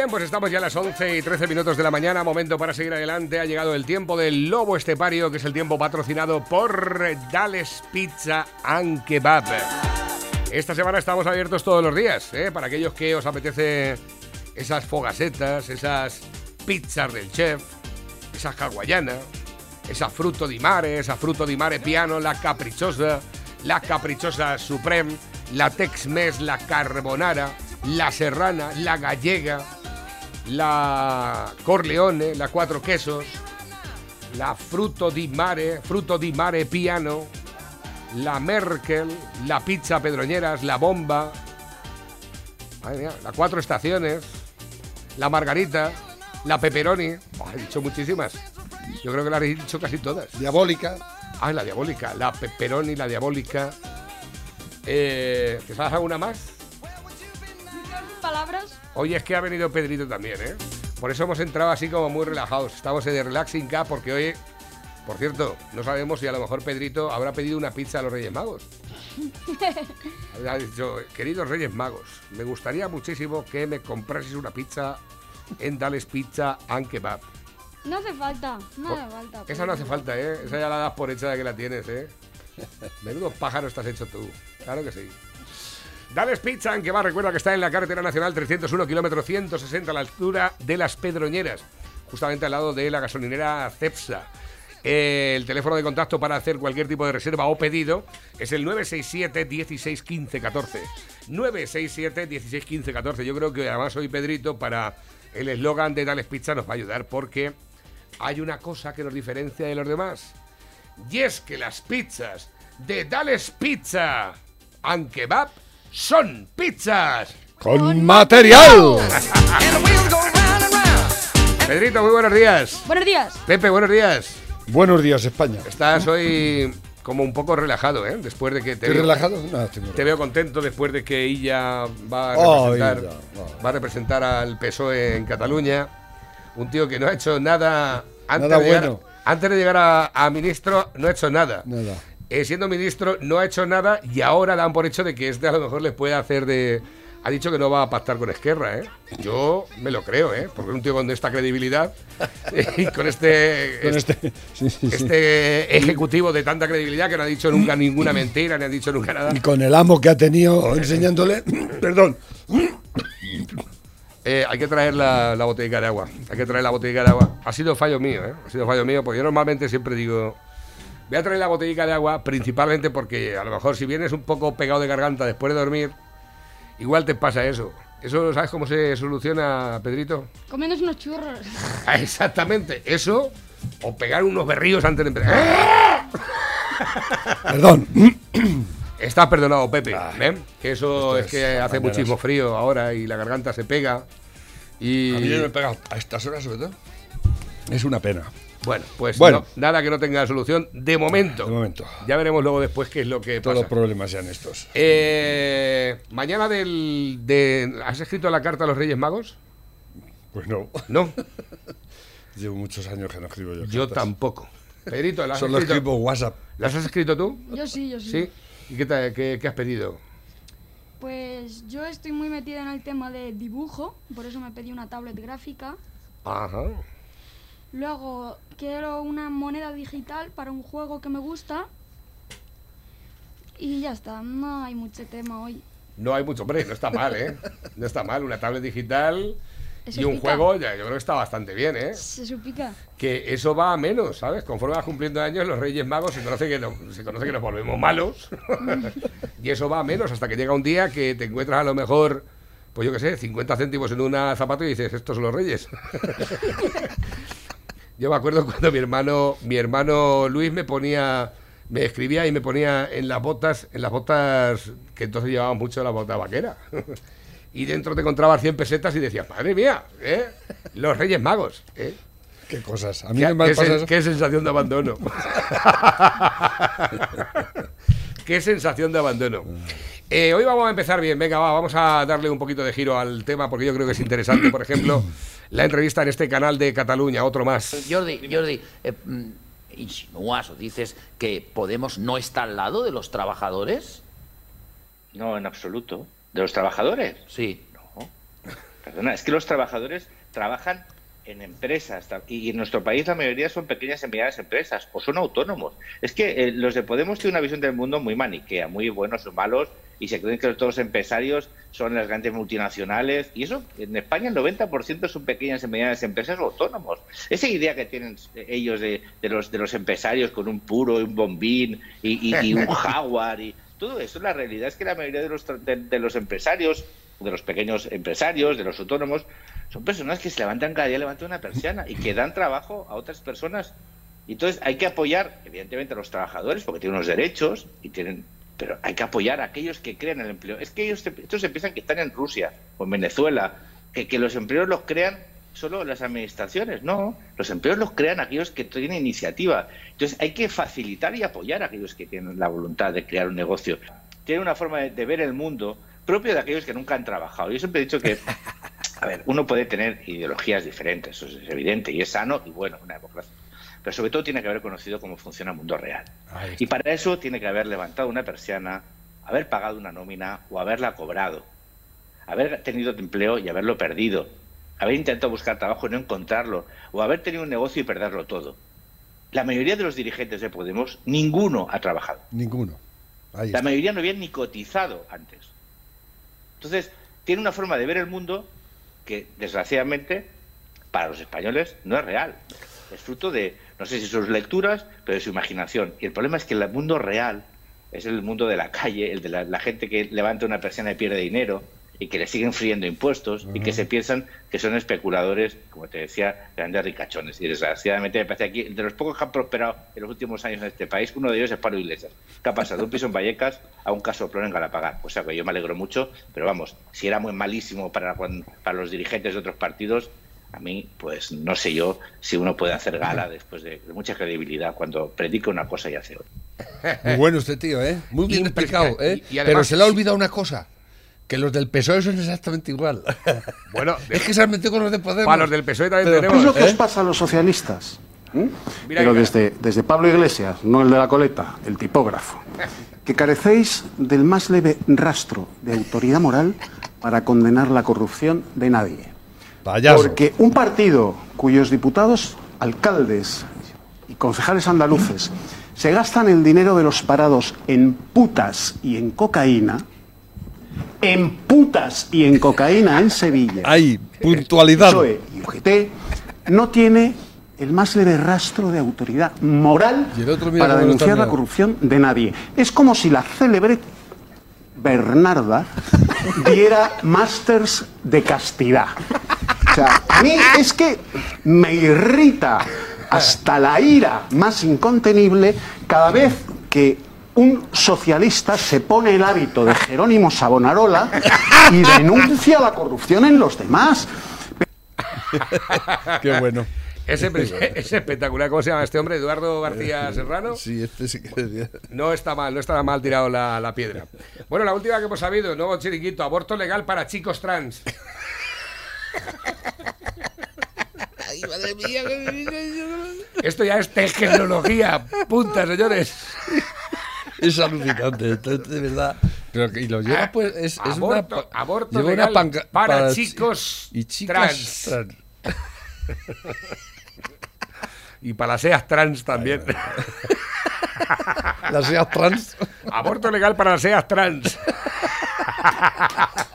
Bien, pues estamos ya a las 11 y 13 minutos de la mañana, momento para seguir adelante. Ha llegado el tiempo del lobo estepario, que es el tiempo patrocinado por Dales Pizza and Kebab. Esta semana estamos abiertos todos los días, ¿eh? para aquellos que os apetece esas fogasetas, esas pizzas del chef, esa hawaiana, esa fruto di mare, esa fruto di mare piano, la caprichosa, la caprichosa supreme, la tex-mex, la carbonara, la serrana, la gallega, la Corleone, la Cuatro Quesos, la Fruto di Mare, Fruto di Mare Piano, la Merkel, la Pizza Pedroñeras, la Bomba, la Cuatro Estaciones, la Margarita, la Pepperoni. he dicho muchísimas. Yo creo que las he dicho casi todas. Diabólica. Ah, la Diabólica, la Pepperoni, la Diabólica. Eh, ¿Te sabes alguna más? Palabras? Hoy es que ha venido Pedrito también, ¿eh? Por eso hemos entrado así como muy relajados. Estamos en el Relaxing Cup porque hoy, por cierto, no sabemos si a lo mejor Pedrito habrá pedido una pizza a los Reyes Magos. ha dicho, queridos Reyes Magos, me gustaría muchísimo que me comprases una pizza en Dales Pizza and Kebab. No hace falta, no hace falta. Esa no hace falta, ¿eh? Esa ya la das por hecha de que la tienes, ¿eh? Menudo pájaro estás hecho tú. Claro que sí. Dales Pizza, en que va, recuerda que está en la carretera nacional 301, kilómetro 160 a la altura de las Pedroñeras, justamente al lado de la gasolinera Cepsa. El teléfono de contacto para hacer cualquier tipo de reserva o pedido es el 967 16 15 14. 967 16 15 14. Yo creo que además hoy Pedrito para el eslogan de Dales Pizza nos va a ayudar porque hay una cosa que nos diferencia de los demás. Y es que las pizzas de Dales Pizza and Kebab son pizzas con material. Pedrito, muy buenos días. Buenos días. Pepe, buenos días. Buenos días, España. Estás hoy como un poco relajado, ¿eh? Después de que te veo, relajado? No, te veo contento después de que ella va a representar, va a representar al PSOE en Cataluña. Un tío que no ha hecho nada antes, nada de, bueno. llegar, antes de llegar a, a ministro, no ha hecho nada. Nada. Eh, siendo ministro, no ha hecho nada y ahora dan por hecho de que este a lo mejor les puede hacer de. Ha dicho que no va a pactar con Esquerra, ¿eh? Yo me lo creo, ¿eh? Porque un tío con esta credibilidad y con este. Con este, sí, sí, este ejecutivo de tanta credibilidad que no ha dicho nunca ninguna mentira, ni ha dicho nunca nada. Y con el amo que ha tenido enseñándole. Perdón. Eh, hay que traer la, la botella de agua. Hay que traer la botella de agua. Ha sido fallo mío, ¿eh? Ha sido fallo mío, porque yo normalmente siempre digo. Voy a traer la botellita de agua principalmente porque a lo mejor si vienes un poco pegado de garganta después de dormir, igual te pasa eso. ¿Eso sabes cómo se soluciona, Pedrito? Comiéndose unos churros. Exactamente, eso o pegar unos berríos antes de empezar. Perdón. Estás perdonado, Pepe. ¿eh? Que eso es, es que hace muchísimo frío ahora y la garganta se pega. Y... A mí me pega a estas horas sobre todo. Es una pena. Bueno, pues bueno. No, nada que no tenga solución de momento. De momento. Ya veremos luego después qué es lo que Todos pasa. los problemas sean estos. Eh, mañana del, de, ¿Has escrito la carta a los Reyes Magos? Pues no. ¿No? Llevo muchos años que no escribo yo. Yo cartas. tampoco. Pedrito, ¿las has Solo escrito? escribo WhatsApp. ¿Las has escrito tú? Yo sí, yo sí. ¿Sí? ¿Y qué, te, qué, qué has pedido? Pues yo estoy muy metida en el tema de dibujo, por eso me pedí una tablet gráfica. Ajá. Luego quiero una moneda digital para un juego que me gusta. Y ya está, no hay mucho tema hoy. No hay mucho, hombre, no está mal, ¿eh? No está mal, una tablet digital y un pica. juego, ya, yo creo que está bastante bien, ¿eh? Se supica. Que eso va a menos, ¿sabes? Conforme vas cumpliendo años, los Reyes Magos se conoce que, no- se conoce que nos volvemos malos. y eso va a menos hasta que llega un día que te encuentras a lo mejor, pues yo qué sé, 50 céntimos en una zapato y dices, estos son los Reyes. Yo me acuerdo cuando mi hermano, mi hermano Luis me ponía, me escribía y me ponía en las botas, en las botas que entonces llevaban mucho la bota vaquera. Y dentro te encontrabas 100 pesetas y decías, madre mía, ¿eh? los Reyes Magos. ¿eh? Qué cosas. A mí ¿Qué, me qué pasa sen- eso. qué sensación de abandono. qué sensación de abandono. Eh, hoy vamos a empezar bien, venga, va, vamos a darle un poquito de giro al tema porque yo creo que es interesante. Por ejemplo, la entrevista en este canal de Cataluña, otro más. Jordi, Jordi, eh, mm, insinúas o dices que Podemos no está al lado de los trabajadores. No, en absoluto. ¿De los trabajadores? Sí. No. Perdona, es que los trabajadores trabajan en empresas y en nuestro país la mayoría son pequeñas y medianas empresas o son autónomos. Es que eh, los de Podemos tienen una visión del mundo muy maniquea, muy buenos o malos y se creen que todos los empresarios son las grandes multinacionales y eso en España el 90% son pequeñas y medianas empresas o autónomos. Esa idea que tienen eh, ellos de, de los de los empresarios con un puro y un bombín y, y- y un jaguar y todo eso, la realidad es que la mayoría de los, de- de los empresarios de los pequeños empresarios, de los autónomos, son personas que se levantan cada día, levantan una persiana y que dan trabajo a otras personas. Y entonces hay que apoyar, evidentemente, a los trabajadores porque tienen unos derechos y tienen. Pero hay que apoyar a aquellos que crean el empleo. Es que ellos, estos se piensan que están en Rusia o en Venezuela, que, que los empleos los crean solo las administraciones. No, los empleos los crean aquellos que tienen iniciativa. Entonces hay que facilitar y apoyar a aquellos que tienen la voluntad de crear un negocio. Tienen una forma de ver el mundo propio de aquellos que nunca han trabajado. Yo siempre he dicho que a ver, uno puede tener ideologías diferentes, eso es evidente, y es sano y bueno, una democracia. Pero sobre todo tiene que haber conocido cómo funciona el mundo real. Y para eso tiene que haber levantado una persiana, haber pagado una nómina o haberla cobrado, haber tenido empleo y haberlo perdido, haber intentado buscar trabajo y no encontrarlo, o haber tenido un negocio y perderlo todo. La mayoría de los dirigentes de Podemos, ninguno ha trabajado. Ninguno. Ahí La mayoría no habían ni cotizado antes. Entonces, tiene una forma de ver el mundo que, desgraciadamente, para los españoles no es real. Es fruto de, no sé si sus lecturas, pero de su imaginación. Y el problema es que el mundo real es el mundo de la calle, el de la, gente que levanta una persiana y pierde dinero y que le siguen friendo impuestos y que se piensan que son especuladores, como te decía, grandes ricachones. Y desgraciadamente me parece aquí, de los pocos que han prosperado en los últimos años en este país, uno de ellos es Pablo Iglesias, que ha pasado de un piso en Vallecas a un casoplón en Galapagar. O sea que yo me alegro mucho, pero vamos, si era muy malísimo para, para los dirigentes de otros partidos, a mí, pues no sé yo si uno puede hacer gala después de, de mucha credibilidad cuando predica una cosa y hace otra. Muy bueno este tío, ¿eh? Muy bien Impresionante. explicado, ¿eh? Y- y además- Pero se le ha olvidado una cosa. Que los del PSOE son exactamente igual. Bueno, es que se han metido con los de Podemos. Para los del PSOE también Pero- tenemos. Es lo que ¿Eh? os pasa a los socialistas. Mira Pero desde, desde Pablo Iglesias, no el de la coleta, el tipógrafo, que carecéis del más leve rastro de autoridad moral para condenar la corrupción de nadie. Payaso. Porque un partido cuyos diputados, alcaldes y concejales andaluces se gastan el dinero de los parados en putas y en cocaína, en putas y en cocaína en Sevilla. Hay puntualidad. PSOE y UGT no tiene el más leve rastro de autoridad moral para denunciar la corrupción de nadie. Es como si la célebre Bernarda diera másters de castidad. O sea, a mí es que me irrita hasta la ira más incontenible cada vez que un socialista se pone el hábito de Jerónimo Savonarola y denuncia la corrupción en los demás. Qué bueno. Es, es espectacular. ¿Cómo se llama este hombre? Eduardo García Serrano. Sí, este sí que... No está mal, no está mal tirado la, la piedra. Bueno, la última que hemos sabido, nuevo chiringuito, aborto legal para chicos trans. Esto ya es tecnología, punta, señores. Es alucinante, de verdad. Pero que- y lo lleva pues es, es una aborto, pa- aborto lleva legal panca- para, chi- chicos y chicas trans. Y para las seas trans también. Las seas trans. Aborto legal para las seas trans.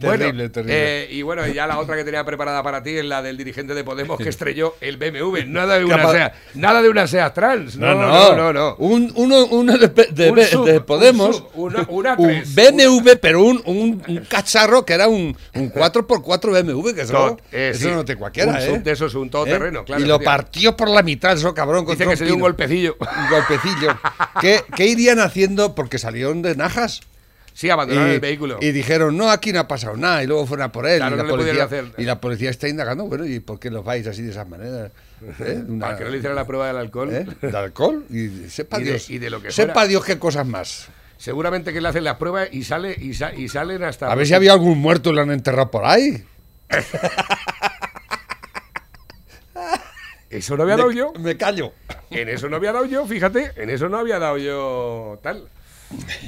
Terrible, Bueno, terrible. eh, y bueno, ya la otra que tenía preparada para ti es la del dirigente de Podemos que estrelló el BMW. Nada de una SEA, nada de una SEA trans. No, no, no, no. Un, uno, uno de, P- de, Un B- sub, de un Podemos. sub, una- una un. BMW, pero un, un, cacharro que era un, un 4x4 BMW, que eso, Tot- eh, eso sí, no te cualquiera, un ¿eh? de esos, un todoterreno, claro, Y lo partió por la mitad, eso cabrón. Dice que se dio un golpecillo. Un golpecillo. ¿Qué, ¿Qué irían haciendo? Porque salieron de Najas. Sí, abandonaron y, el vehículo. y dijeron, no, aquí no ha pasado nada. Y luego fueron a por él. Claro, y, la no policía, hacer. y la policía está indagando, bueno, ¿y por qué los vais así de esas maneras? ¿Eh? Una- Para que no le hicieran la prueba del alcohol. ¿Eh? ¿De alcohol? Y sepa Y de- Dios. y de lo que sepa fuera. Dios qué cosas más. Seguramente que le hacen las pruebas y sale y, sa- y salen hasta. A ver si había algún muerto y lo han enterrado por ahí. Eso no había dado yo. Me callo. En eso no había dado yo, fíjate. En eso no había dado yo tal.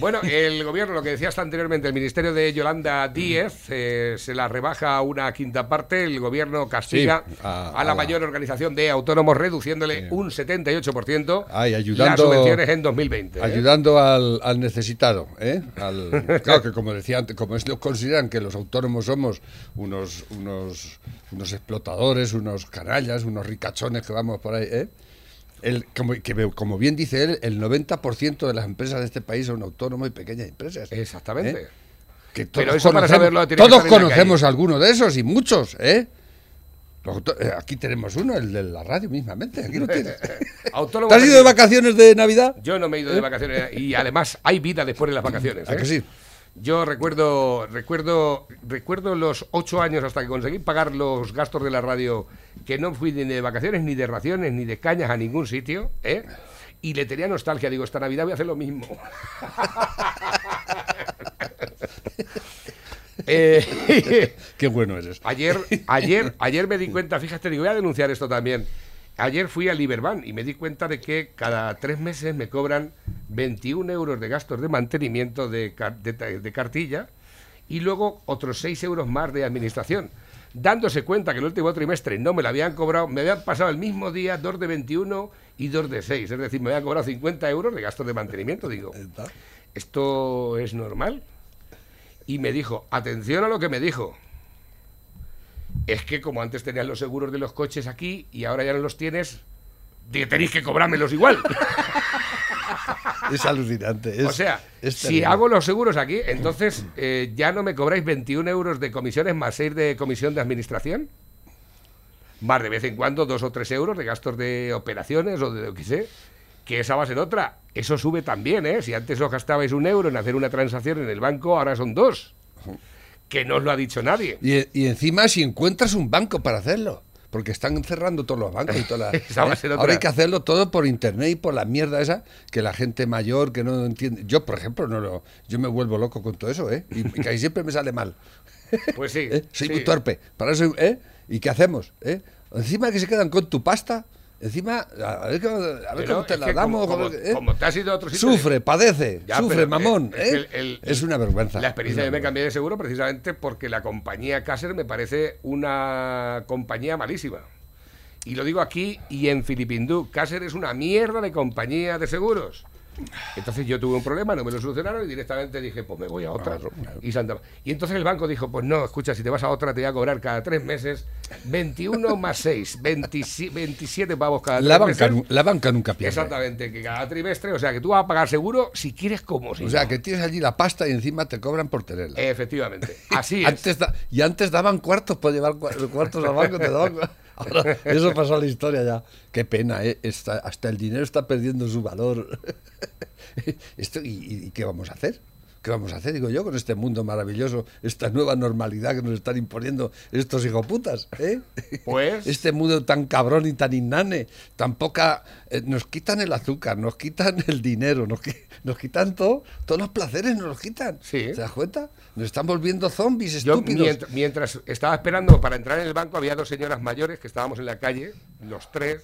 Bueno, el gobierno, lo que decías anteriormente, el ministerio de Yolanda Díez eh, se la rebaja a una quinta parte. El gobierno castiga Sí, a- a, a la la- mayor organización de autónomos, reduciéndole un 78% Ay, las ayudando- subvenciones en 2020. ¿eh? Ayudando al, al necesitado, ¿eh? Al- claro que como decía antes, como ellos consideran que los autónomos somos unos, unos, unos explotadores, unos canallas, unos ricachones que vamos por ahí, ¿eh? El, como, que, como bien dice él, el 90% de las empresas de este país son autónomos y pequeñas empresas. Exactamente. ¿eh? Que Pero eso para saberlo tiene Todos conocemos calle. alguno de esos y muchos, ¿eh? Eh, Aquí tenemos uno, el de la radio mismamente. Aquí lo tienes. ¿Te has ido de vacaciones de Navidad? Yo no me he ido de vacaciones y además hay vida después de las vacaciones. ¿A ¿eh? que sí? Yo recuerdo, recuerdo, recuerdo los ocho años hasta que conseguí pagar los gastos de la radio, que no fui ni de vacaciones, ni de raciones, ni de cañas a ningún sitio, ¿eh? Y le tenía nostalgia, digo, esta Navidad voy a hacer lo mismo. Eh, Qué bueno eres. Ayer, ayer, ayer me di cuenta, fíjate, digo, voy a denunciar esto también. Ayer fui a Liberban y me di cuenta de que cada tres meses me cobran 21 euros de gastos de mantenimiento de, de cartilla y luego otros 6 euros más de administración. Dándose cuenta que el último trimestre no me lo habían cobrado, me habían pasado el mismo día dos de 21 y dos de 6. Es decir, me habían cobrado 50 euros de gastos de mantenimiento. Digo, ¿esto es normal? Y me dijo, atención a lo que me dijo. Es que como antes tenías los seguros de los coches aquí y ahora ya no los tienes, tenéis que cobrármelos igual. Es alucinante. es- o sea, es si hago los seguros aquí, entonces eh, ya no me cobráis 21 euros de comisiones más 6 de comisión de administración. Más de vez en cuando dos o tres euros de gastos de operaciones o de lo que sé. Que esa va a ser otra. Eso sube también, ¿eh? Si antes os gastabais un euro en hacer una transacción en el banco, ahora son dos. Que no os lo ha dicho nadie. Y, y encima si encuentras un banco para hacerlo. Porque están cerrando todos los bancos y toda la- Esa va a ¿eh? Ahora hay que hacerlo todo por internet y por la mierda esa que la gente mayor que no entiende. Yo, por ejemplo, no lo, yo me vuelvo loco con todo eso, ¿eh? Y, y casi siempre me sale mal. Pues sí. ¿eh? Soy sí. muy torpe. Para eso, ¿eh? ¿Y qué hacemos? ¿eh? Encima que se quedan con tu pasta, encima, a ver, cómo- a ver Pero cómo te la damos. como, cómo- como- ¿eh? como te has ido a otro sitio. Sufre, padece, Ya, sufre, mamón. eh, ¿eh? es que el- el- es una vergüenza. La experiencia que me cambié de seguro precisamente porque la compañía Caser me parece una compañía malísima. Y lo digo aquí y en Filipindú. Caser es una mierda de compañía de seguros. Entonces yo tuve un problema, no me lo solucionaron y directamente dije, pues me voy a otra. Y, Santa- y entonces el banco dijo, pues no, escucha, si te vas a otra te voy a cobrar cada tres meses 21 más 6, 27 pavos cada La tres banca, meses. la banca nunca pierde. Exactamente, que cada trimestre, o sea, que tú vas a pagar seguro si quieres como si O sea, no. que tienes allí la pasta y encima te cobran por tenerla. Efectivamente, así es. Antes da- y antes daban cuartos por llevar cua- cuartos al banco, te daban Ahora, eso pasó a la historia ya. Qué pena, ¿eh? Está- hasta el dinero está perdiendo su valor. Esto, y, qué vamos a hacer? ¿Qué vamos a hacer, digo yo, con este mundo maravilloso, esta nueva normalidad que nos están imponiendo estos hijoputas? ¿eh? Pues- Este mundo tan cabrón y tan inane, tan poca... eh, nos quitan el azúcar, nos quitan el dinero, nos, qui- nos quitan todo, todos los placeres nos los quitan. Sí. ¿Te das cuenta? Nos están volviendo zombies Yo, estúpidos. mientras, mientras estaba esperando para entrar en el banco, había dos señoras mayores que estábamos en la calle, los tres,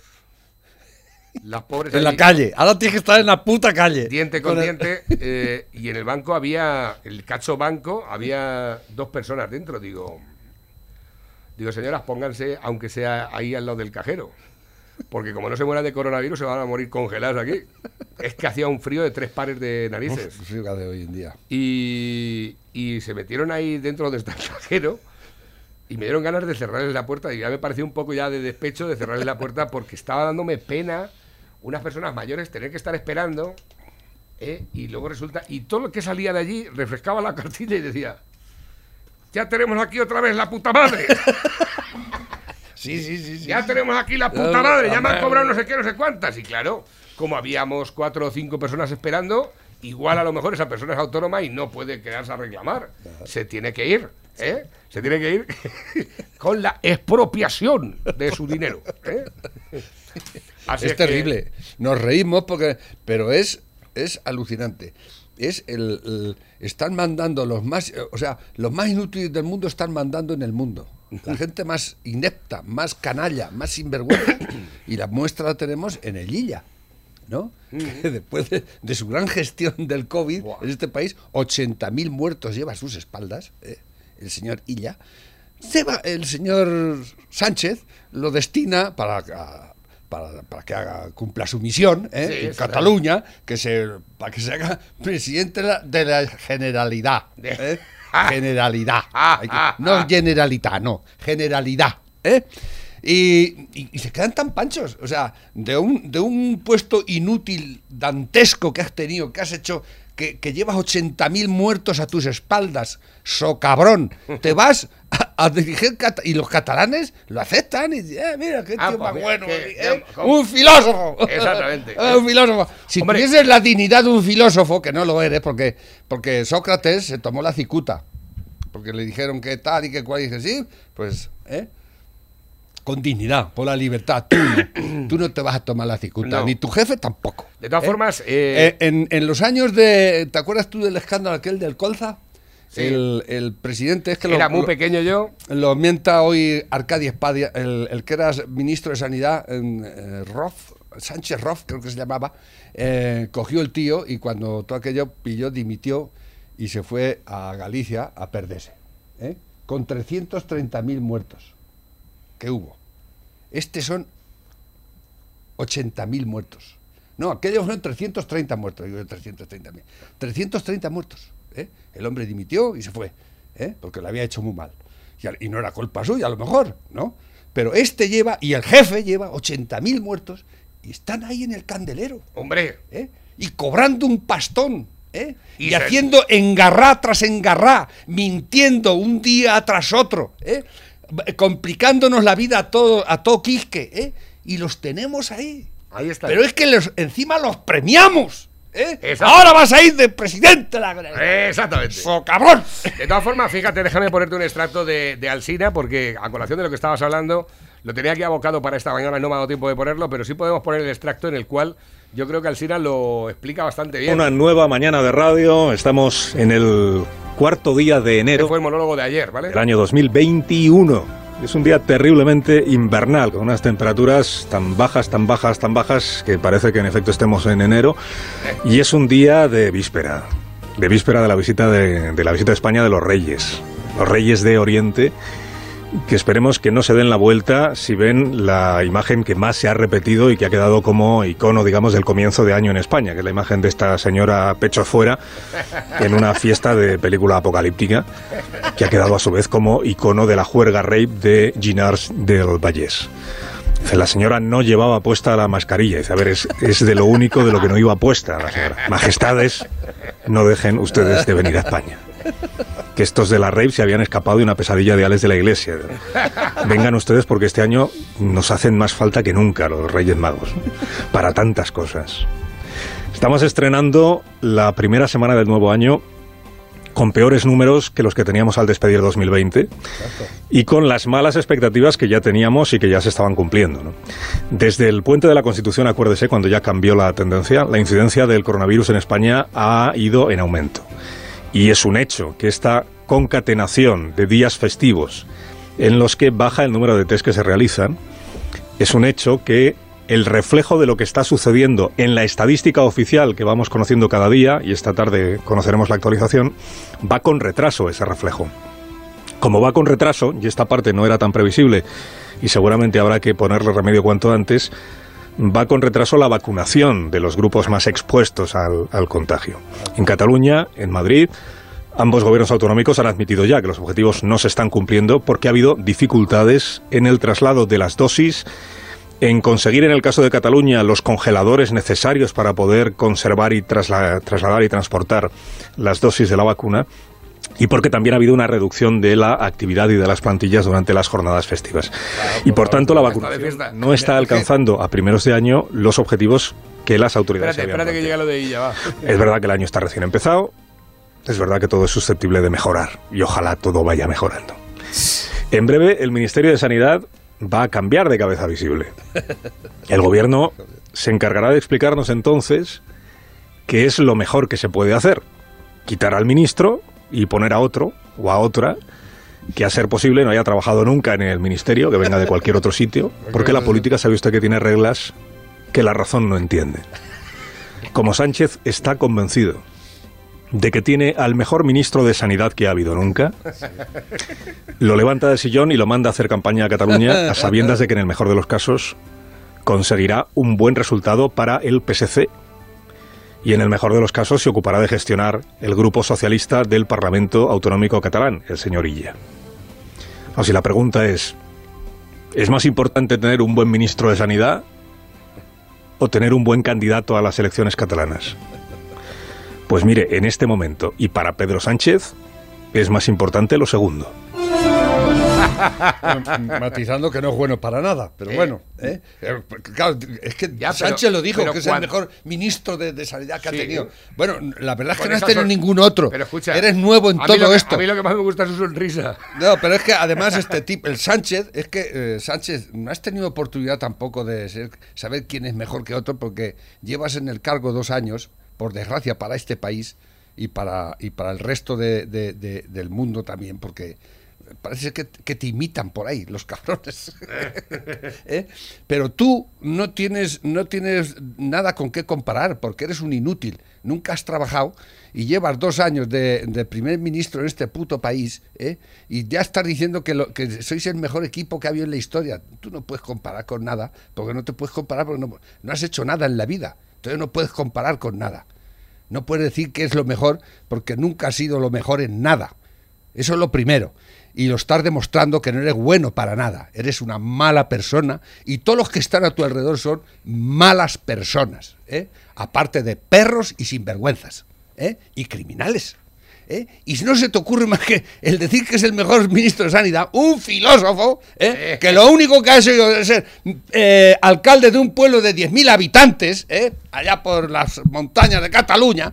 las pobres En la calle. Ahora tienes que estar en la puta calle. diente con el- diente, eh, y en el banco había, el cacho banco, había dos personas dentro, digo, digo, señoras, pónganse, aunque sea ahí al lado del cajero, porque como no se mueran de coronavirus, se van a morir congelados aquí. Es que hacía un frío de tres pares de narices. Uf, frío de hoy en día. Y, y se metieron ahí dentro del cajero y me dieron ganas de cerrarles la puerta y ya me pareció un poco ya de despecho de cerrarles la puerta porque estaba dándome pena unas personas mayores tener que estar esperando ¿eh? y luego resulta y todo lo que salía de allí refrescaba la cartilla y decía ya tenemos aquí otra vez la puta madre Sí, sí, sí. sí. ya tenemos aquí la puta No, madre ya me han cobrado no sé qué no sé cuántas y claro como habíamos cuatro o cinco personas esperando igual a lo mejor esa persona es autónoma y no puede quedarse a reclamar se tiene que ir ¿eh? se tiene que ir con la expropiación de su dinero ¿eh? Así es terrible. Nos reímos porque. Pero es, es alucinante. Es el, el- Están mandando los más. O sea, los más inútiles del mundo están mandando en el mundo. La gente más inepta, más canalla, más sinvergüenza. Y la muestra la tenemos en el Lilla. ¿no? Que después de, de su gran gestión del COVID en este país, 80.000 muertos lleva a sus espaldas, ¿eh? El señor Illa. Se va- el señor Sánchez lo destina para, para, para que haga, cumpla su misión ¿eh? Sí, en Cataluña, que se, para que se haga presidente de la, Generalidad. ¿eh? Generalidad. Que- no generalidad, no, generalidad. ¿eh? Y, y- y se quedan tan panchos. O sea, de un, de un puesto inútil, dantesco que has tenido, que has hecho, que, que llevas 80.000 muertos a tus espaldas, so cabrón, te vas a, a dirigir cata- y los catalanes lo aceptan y dicen, "Eh, mira, qué tío Ah, pues más mira, bueno, que- ¿eh? ¿cómo? un filósofo. Exactamente. Eh, un filósofo. Si Hombre. tuvieses la dignidad de un filósofo, que no lo eres, porque, porque Sócrates se tomó la cicuta. Porque le dijeron que tal y que cual, y dije, sí, pues, ¿eh? Con dignidad, por la libertad. Tú no, tú no te vas a tomar la cicuta, No. ni tu jefe tampoco. De todas ¿eh? formas, Eh, eh, en, en los años de. ¿Te acuerdas tú del escándalo aquel del Colza? Sí. El, el presidente es que lo- era muy pequeño yo. lo mienta hoy Arcadia Espadia, el, el que era ministro de Sanidad, en, eh, Roth, Sánchez Roth, creo que se llamaba, cogió el tío y cuando todo aquello pilló, dimitió y se fue a Galicia a perderse, ¿eh? con 330.000 muertos que hubo. Este son 80.000 muertos. No, aquellos fueron 330 muertos, digo yo 330.000. 330 muertos. ¿eh? El hombre dimitió y se fue, ¿eh? porque lo había hecho muy mal. Y, no era culpa suya, a lo mejor, ¿no? Pero este lleva, y el jefe lleva 80.000 muertos y están ahí en el candelero. Hombre, ¿eh? y cobrando un pastón. ¿eh? Y haciendo engarrá tras engarrá, mintiendo un día tras otro, ¿eh? Complicándonos la vida a todo, a todo quisque, ¿eh? y los tenemos ahí. ahí está. Pero es que los, encima los premiamos. ¿eh? Ahora vas a ir de presidente de la Exactamente. ¡So cabrón! De todas formas, fíjate, déjame ponerte un extracto de, de Alsina, porque a colación de lo que estabas hablando, lo tenía aquí abocado para esta mañana, no me ha dado tiempo de ponerlo, pero sí podemos poner el extracto en el cual yo creo que Alsina lo explica bastante bien. Una nueva mañana de radio. Estamos en el cuarto día de Este enero fue el monólogo de ayer, ¿vale? del año 2021. Es un día terriblemente invernal, con unas temperaturas tan bajas, tan bajas, tan bajas, que parece que en efecto estemos en enero. Y es un día de víspera, de víspera de la visita de, de la visita a España de los Reyes, los Reyes de Oriente, que esperemos que no se den la vuelta si ven la imagen que más se ha repetido y que ha quedado como icono, digamos, del comienzo de año en España, que es la imagen de esta señora pecho fuera en una fiesta de película apocalíptica, que ha quedado a su vez como icono de la juerga rape de Ginars del Vallés. La señora no llevaba puesta la mascarilla. Dice, a ver, es, es de lo único de lo que no iba puesta la señora. Majestades, no dejen ustedes de venir a España. Que estos de la rape se habían escapado de una pesadilla de Ales de la Iglesia. Vengan ustedes porque este año nos hacen más falta que nunca los Reyes Magos. Para tantas cosas. Estamos estrenando la primera semana del nuevo año con peores números que los que teníamos al despedir 2020 y con las malas expectativas que ya teníamos y que ya se estaban cumpliendo. ¿no? Desde el puente de la Constitución, acuérdese, cuando ya cambió la tendencia, la incidencia del coronavirus en España ha ido en aumento. Y es un hecho que esta concatenación de días festivos en los que baja el número de test que se realizan, es un hecho que el reflejo de lo que está sucediendo en la estadística oficial que vamos conociendo cada día, y esta tarde conoceremos la actualización, va con retraso ese reflejo. Como va con retraso, y esta parte no era tan previsible, y seguramente habrá que ponerle remedio cuanto antes, va con retraso la vacunación de los grupos más expuestos al, contagio. En Cataluña, en Madrid, ambos gobiernos autonómicos han admitido ya que los objetivos no se están cumpliendo porque ha habido dificultades en el traslado de las dosis en conseguir en el caso de Cataluña los congeladores necesarios para poder conservar y trasla- trasladar y transportar las dosis de la vacuna y porque también ha habido una reducción de la actividad y de las plantillas durante las jornadas festivas. y por tanto la vacunación no está alcanzando a primeros de año los objetivos que las autoridades Espérate, habían espérate que llega lo de va. Es verdad que el año está recién empezado, es verdad que todo es susceptible de mejorar y ojalá todo vaya mejorando. En breve, el Ministerio de Sanidad va a cambiar de cabeza visible. El gobierno se encargará de explicarnos entonces qué es lo mejor que se puede hacer. Quitar al ministro y poner a otro o a otra que a ser posible no haya trabajado nunca en el ministerio, que venga de cualquier otro sitio, porque la política sabe usted que tiene reglas que la razón no entiende. como Sánchez está convencido de que tiene al mejor ministro de Sanidad que ha habido nunca, lo levanta del sillón y lo manda a hacer campaña a Cataluña a sabiendas de que en el mejor de los casos conseguirá un buen resultado para el PSC y en el mejor de los casos se ocupará de gestionar el grupo socialista del Parlamento Autonómico Catalán, el señor Illa. Si la pregunta es, ¿es más importante tener un buen ministro de Sanidad o tener un buen candidato a las elecciones catalanas? Pues mire, en este momento, y para Pedro Sánchez, es más importante lo segundo. Matizando que no es bueno para nada, pero Eh. bueno. ¿eh? Eh, Claro, es que Ya, pero- Sánchez lo dijo, pero que es cuando- el mejor ministro de, de sanidad que Sí. ha tenido. Bueno, la verdad es que no has tenido son- ningún otro. Pero escucha, Eres nuevo en todo que- esto. A mí lo que más me gusta es su sonrisa. No, pero es que además este tipo, el Sánchez, es que eh, Sánchez no has tenido oportunidad tampoco de ser- saber quién es mejor que otro porque llevas en el cargo dos años, por desgracia para este país y para, y para el resto de- de- de- del mundo también, porque parece que, te imitan por ahí los cabrones. ¿Eh? Pero tú no tienes, no tienes nada con qué comparar porque eres un inútil, nunca has trabajado y llevas dos años de, de primer ministro en este puto país ¿eh? y ya estás diciendo que, lo, que sois el mejor equipo que ha habido en la historia. Tú no puedes comparar con nada porque no te puedes comparar porque no, no has hecho nada en la vida. Entonces no puedes comparar con nada. No puedes decir que es lo mejor porque nunca has sido lo mejor en nada. Eso es lo primero. Y lo estás demostrando que no eres bueno para nada. Eres una mala persona y todos los que están a tu alrededor son malas personas. ¿eh? Aparte de perros y sinvergüenzas. ¿eh? Y criminales. ¿Eh? Y si no se te ocurre más que el decir que es el mejor ministro de Sanidad, un filósofo, ¿eh? que lo único que ha hecho es ser eh, alcalde de un pueblo de 10.000 habitantes, allá por las montañas de Cataluña,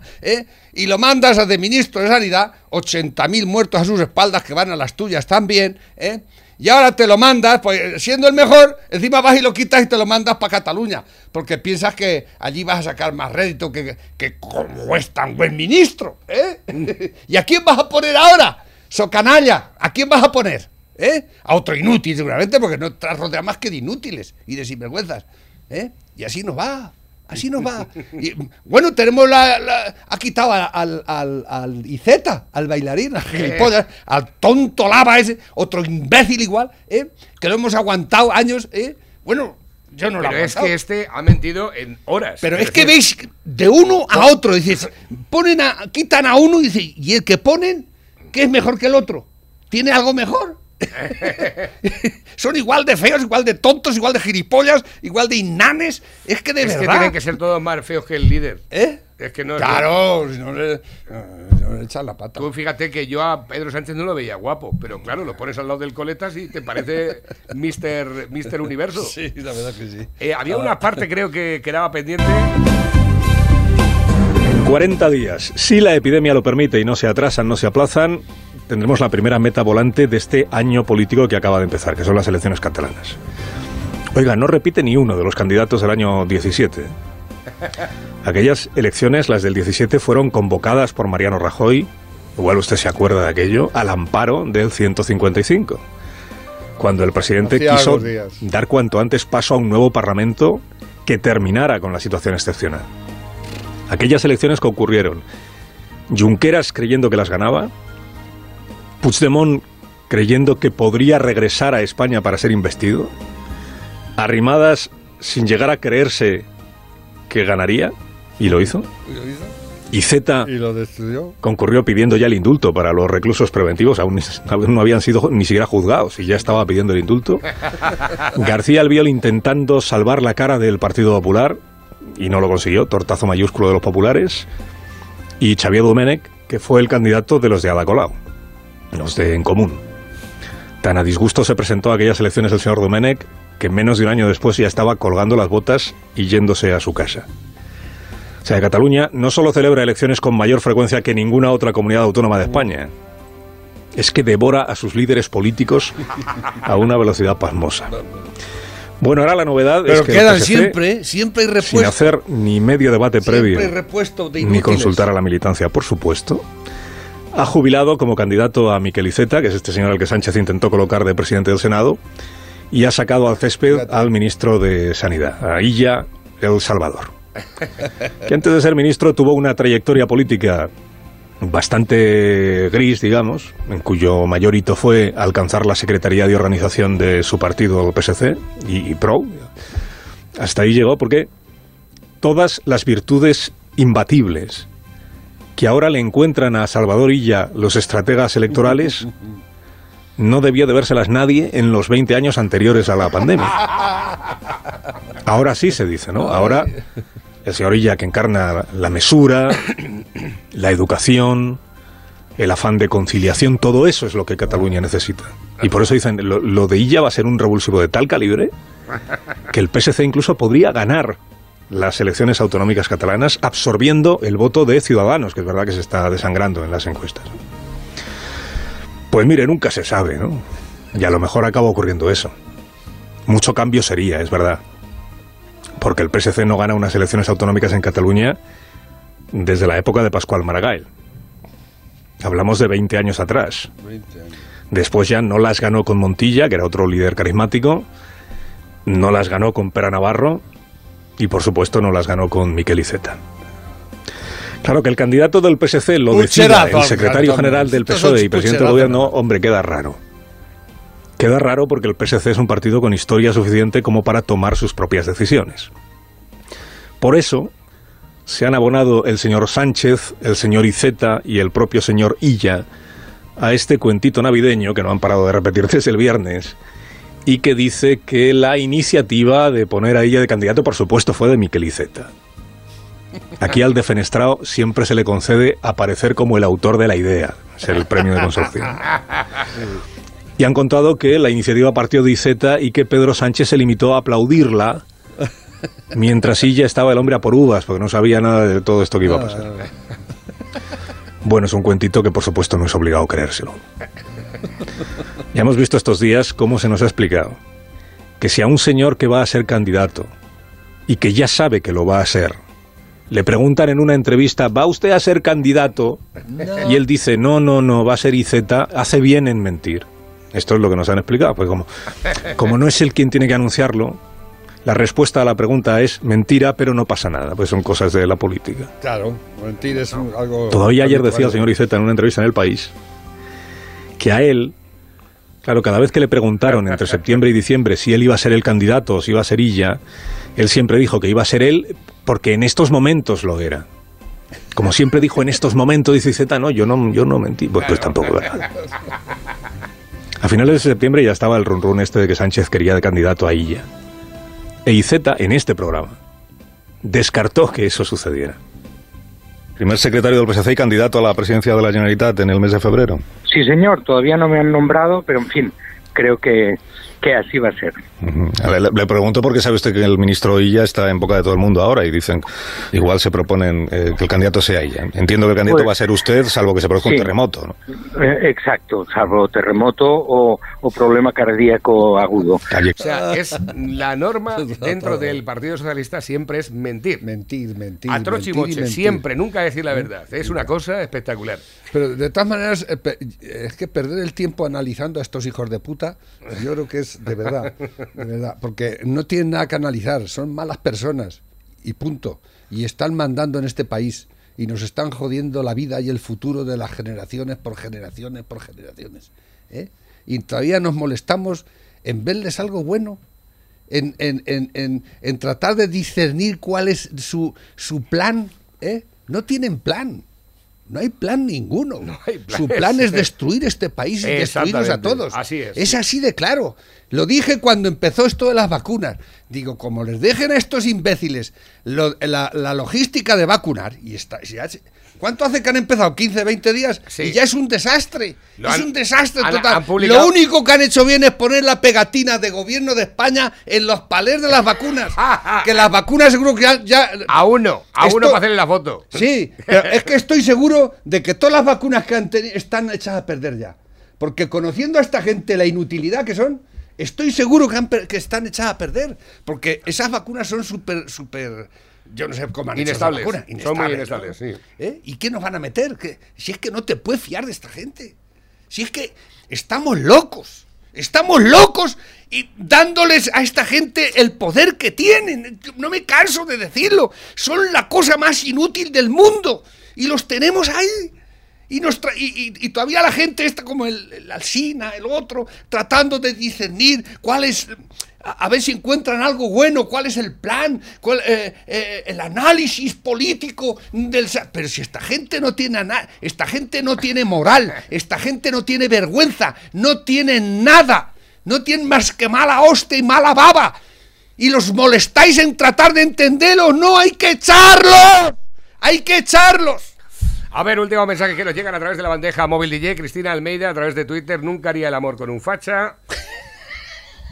y lo mandas a de ministro de Sanidad, 80.000 muertos a sus espaldas que van a las tuyas también, ¿eh? Y ahora te lo mandas, pues siendo el mejor, encima vas y lo quitas y te lo mandas para Cataluña, porque piensas que allí vas a sacar más rédito que, que como es tan buen ministro. ¿eh? ¿Y a quién vas a poner ahora? Socanalla, ¿a quién vas a poner? ¿Eh? A otro inútil, seguramente, porque no te has rodeado más que de inútiles y de sinvergüenzas. ¿eh? Y así nos va. Así nos va. Y, bueno, tenemos la, la- Ha quitado al, al, al, al Iceta, al bailarín, al gilipollas, al tonto lava ese, otro imbécil igual, ¿eh? que lo hemos aguantado años. ¿eh? Bueno, yo no lo Pero he es que este ha mentido en horas. Pero es que veis de uno a otro, dices, ponen a, quitan a uno y dice, ¿y el que ponen qué es mejor que el otro? ¿Tiene algo mejor? Son igual de feos, igual de tontos, igual de gilipollas, igual de inanes. Es que de Es que tienen que ser todos más feos que el líder. ¿Eh? Es que no Claro, si no le, no le echan la pata. Tú fíjate que yo a Pedro Sánchez no lo veía guapo, pero claro, lo pones al lado del Coletas y te parece Mister, Mister Universo. Sí, la verdad que sí. Eh, había una parte, creo que quedaba pendiente. En 40 días, si la epidemia lo permite y no se atrasan, no se aplazan, tendremos la primera meta volante de este año político que acaba de empezar, que son las elecciones catalanas. Oiga, no repite ni uno de los candidatos del año 17. Aquellas elecciones, las del 17, fueron convocadas por Mariano Rajoy, igual usted se acuerda de aquello, al amparo del 155. Cuando el presidente Hacía quiso dar cuanto antes paso a un nuevo parlamento que terminara con la situación excepcional. Aquellas elecciones que ocurrieron, Junqueras creyendo que las ganaba, Puigdemont creyendo que podría regresar a España para ser investido, Arrimadas sin llegar a creerse que ganaría, y lo hizo, y Z Y lo destruyó. concurrió pidiendo ya el indulto para los reclusos preventivos, aún no habían sido ni siquiera juzgados y ya estaba pidiendo el indulto. García Albiol intentando salvar la cara del Partido Popular y no lo consiguió, tortazo mayúsculo de los populares. Y Xavier Domènech, que fue el candidato de los de Ada Colau, los de En Común. Tan a disgusto se presentó a aquellas elecciones el señor Domènech que menos de un año después ya estaba colgando las botas y yéndose a su casa. O sea, Cataluña no solo celebra elecciones con mayor frecuencia que ninguna otra comunidad autónoma de España, es que devora a sus líderes políticos a una velocidad pasmosa. Bueno, ahora la novedad es Pero que el quedan siempre, siempre hay sin repuesto. hacer ni medio debate previo, de ni consultar a la militancia, por supuesto, ha jubilado como candidato a Miquel Iceta, que es este señor al que Sánchez intentó colocar de presidente del Senado, y ha sacado al césped al ministro de Sanidad, a Illa El Salvador. que antes de ser ministro tuvo una trayectoria política bastante gris, digamos, en cuyo mayor hito fue alcanzar la Secretaría de Organización de su partido, el PSC, y, y PRO. Hasta ahí llegó porque todas las virtudes imbatibles que ahora le encuentran a Salvador Illa los estrategas electorales no debió de vérselas nadie en los 20 años anteriores a la pandemia. Ahora sí se dice, ¿no? Ahora el señor Illa que encarna la mesura, la educación, el afán de conciliación, todo eso es lo que Cataluña necesita. Y por eso dicen, lo, lo de Illa va a ser un revulsivo de tal calibre que el PSC incluso podría ganar las elecciones autonómicas catalanas absorbiendo el voto de Ciudadanos, que es verdad que se está desangrando en las encuestas. Pues mire, nunca se sabe, ¿no? Y a lo mejor acaba ocurriendo eso. Mucho cambio sería, es verdad. Porque el PSC no gana unas elecciones autonómicas en Cataluña desde la época de Pascual Maragall. Hablamos de 20 años atrás. Después ya no las ganó con Montilla, que era otro líder carismático, no las ganó con Pera Navarro y por supuesto no las ganó con Miquel Iceta. Claro que el candidato del PSC lo decida el secretario general del PSOE y presidente del gobierno, ¿no? hombre, queda raro. Queda raro porque el PSC es un partido con historia suficiente como para tomar sus propias decisiones. Por eso se han abonado el señor Sánchez, el señor Iceta y el propio señor Illa a este cuentito navideño que no han parado de repetir desde el viernes y que dice que la iniciativa de poner a Illa de candidato, por supuesto, fue de Miquel Iceta. Aquí al defenestrado siempre se le concede aparecer como el autor de la idea, ser el premio de consolación. Y han contado que la iniciativa partió de Iceta y que Pedro Sánchez se limitó a aplaudirla mientras Illa estaba el hombre a por uvas, porque no sabía nada de todo esto que iba a pasar. Bueno, es un cuentito que por supuesto no es obligado creérselo. Ya hemos visto estos días cómo se nos ha explicado que si a un señor que va a ser candidato y que ya sabe que lo va a ser, le preguntan en una entrevista, ¿va usted a ser candidato? Y él dice, no, no, no, va a ser IZ, hace bien en mentir. Esto es lo que nos han explicado, pues como, como no es él quien tiene que anunciarlo, la respuesta a la pregunta es mentira, pero no pasa nada, pues son cosas de la política. Claro, mentir es un- algo. Todavía ayer decía el señor Iceta en una entrevista en El País que a él, claro, cada vez que le preguntaron entre septiembre y diciembre si él iba a ser el candidato o si iba a ser Illa, él siempre dijo que iba a ser él porque en estos momentos lo era. Como siempre dijo en estos momentos, dice Iceta, no, yo no, yo no mentí. Pues, pues tampoco. ¿verdad? A finales de septiembre ya estaba el run este de que Sánchez quería de candidato a Illa. E Iceta, en este programa, descartó que eso sucediera. Primer secretario del PSC y candidato a la presidencia de la Generalitat en el mes de febrero. Sí, señor, todavía no me han nombrado, pero en fin, creo que, que así va a ser. Ujú. A ver, Le, le pregunto porque sabe usted que el ministro Illa está en boca de todo el mundo ahora y dicen, igual se proponen eh, que el candidato sea Illa. Entiendo que el candidato Pues- va a ser usted, salvo que se produzca un Sí. terremoto. ¿no? Eh, exacto, salvo terremoto o, o problema cardíaco agudo. Calle- O sea, es la norma dentro del Partido Socialista siempre es mentir. Mentir, mentir. A troche y mentir moche, mentir. siempre, nunca decir la verdad. Es una cosa espectacular. Pero de todas maneras, eh, es que perder el tiempo analizando a estos hijos de puta, yo creo que es de verdad, porque no tienen nada que analizar, son malas personas y punto. Y están mandando en este país y nos están jodiendo la vida y el futuro de las generaciones por generaciones por generaciones. ¿eh? Y todavía nos molestamos en verles algo bueno. En, en- en- en- en tratar de discernir cuál es su, su plan, ¿eh? No tienen plan. No hay plan ninguno. hay plan. Su plan es destruir este país y destruirnos a todos. Así es. Es así de claro. Lo dije cuando empezó esto de las vacunas. Digo, como les dejen a estos imbéciles lo- la, la logística de vacunar, y está, ya ¿cuánto hace que han empezado? ¿15, 20 días? Sí. Y ya es un desastre. Lo es han- un desastre han- total. han publicado- Lo único que han hecho bien es poner la pegatina de gobierno de España en los palés de las vacunas. que las vacunas seguro que ya... ya- A uno, a Esto- uno para hacerle la foto. Sí, pero es que estoy seguro de que todas las vacunas que han tenido están echadas a perder ya. Porque conociendo a esta gente la inutilidad que son, estoy seguro que, han per- que están echadas a perder. Porque esas vacunas son súper, súper... Yo no sé cómo han hecho esas Inestables. Son muy ¿no? inestables, sí. ¿Eh? ¿Y qué nos van a meter? ¿Qué- Si es que no te puedes fiar de esta gente. Si es que estamos locos. Estamos locos y dándoles a esta gente el poder que tienen. No me canso de decirlo. Son la cosa más inútil del mundo. Y los tenemos ahí. Y, nos tra- y, y- y todavía la gente está como el, el Alsina, el otro, tratando de discernir cuál es, a, ver si encuentran algo bueno, cuál es el plan, cuál, eh, eh, el análisis político del... Pero si esta gente no tiene ana- esta gente no tiene moral, esta gente no tiene vergüenza, no tiene nada, no tienen más que mala hostia y mala baba. Y los molestáis en tratar de entenderlo, no hay que echarlos, hay que echarlos. A ver, último mensaje que nos llegan a través de la bandeja móvil DJ. Cristina Almeida, a través de Twitter, nunca haría el amor con un facha.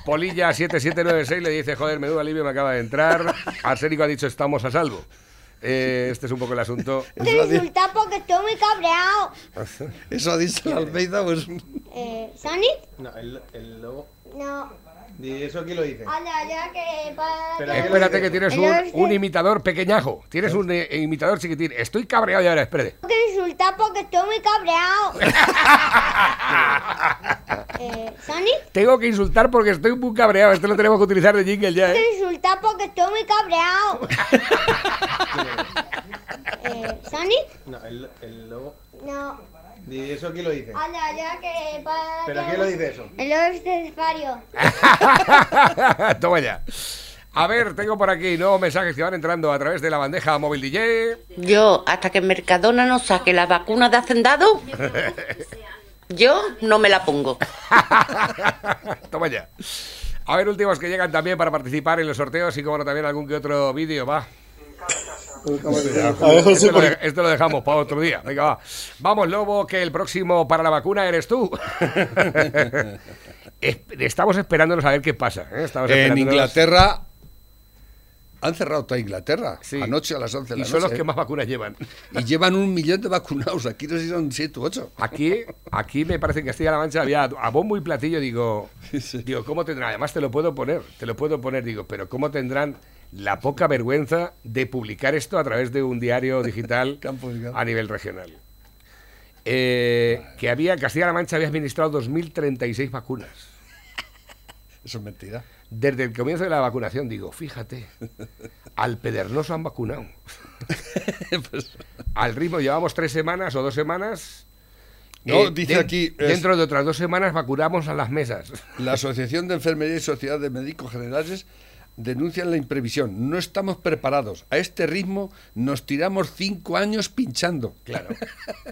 Polilla7796 le dice, joder, menudo alivio me acaba de entrar. Arsénico ha dicho, estamos a salvo. Eh, este es un poco el asunto. Eso ha, di- insultar porque estoy muy cabreado. eso ha dicho la Almeida, pues... Eh, ¿Sonic? No, el, el lobo. No. ¿Y eso quién lo dice? Anda, ya que para... Espera, Espérate que tienes un, un imitador pequeñajo. Tienes un eh, imitador chiquitín. Estoy cabreado y ahora, espérate. Tengo que insultar porque estoy muy cabreado. eh, ¿Sonic? Tengo que insultar porque estoy muy cabreado. Este lo tenemos que utilizar de jingle ya, Tengo ¿eh? que insultar porque estoy muy cabreado. eh, ¿Sonic? No, el, el lobo. No. ¿Y eso quién lo dice? Anda, ya que para... ¿Pero quién lo dice eso? El estefario. Toma ya. A ver, tengo por aquí nuevos mensajes que van entrando a través de la bandeja móvil DJ. Yo, hasta que Mercadona no saque la vacuna de hacendado, yo no me la pongo. Toma ya. A ver, últimos que llegan también para participar en los sorteos y como no también algún que otro vídeo, va. Esto lo, de- esto lo dejamos para otro día. Venga, va. Vamos, Lobo, que el próximo para la vacuna eres tú. Es- Estamos esperándonos a ver qué pasa. ¿eh? Estamos En Inglaterra han cerrado toda Inglaterra Sí. anoche a las 11 de la Y son los noche, que ¿eh? más vacunas llevan. Y llevan un millón de vacunados. Aquí no sé si son 7 u 8. Aquí, aquí me parece que Castilla-La Mancha había a bombo y platillo, digo, digo, ¿cómo tendrán? Además te lo puedo poner, te lo puedo poner, digo, pero ¿cómo tendrán la poca vergüenza de publicar esto a través de un diario digital a nivel regional? Eh, que había, Castilla-La Mancha había administrado 2.036 vacunas. Eso es mentira. Desde el comienzo de la vacunación, digo, fíjate, al Pedernoso han vacunado. Al ritmo llevamos tres semanas o dos semanas. No, dice den- aquí, es- Dentro de otras dos semanas vacunamos a las mesas. La Asociación de Enfermería y Sociedad de Médicos Generales denuncian la imprevisión. No estamos preparados. A este ritmo nos tiramos cinco años pinchando. Claro.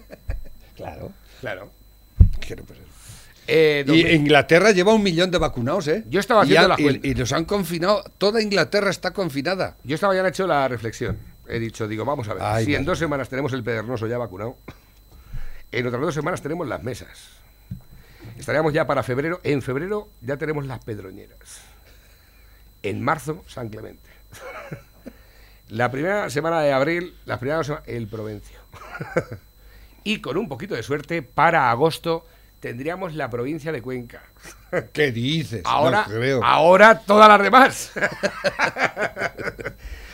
claro. Claro. Ser. Eh, Y 2000 Inglaterra lleva un millón de vacunados, ¿eh? Yo estaba Y haciendo y, cuentas. y los han confinado. Toda Inglaterra está confinada. Yo estaba ya hecho la reflexión. He dicho, digo, vamos a ver. Ay, si en dos semanas tenemos el pedernoso ya vacunado, en otras dos semanas tenemos las mesas. Estaríamos ya para febrero. En febrero ya tenemos las pedroñeras. En marzo, San Clemente. La primera semana de abril, la primera semana, el Provencio. y con un poquito de suerte, para agosto tendríamos la provincia de Cuenca. ¿Qué dices? Ahora, No creo. ahora todas las demás.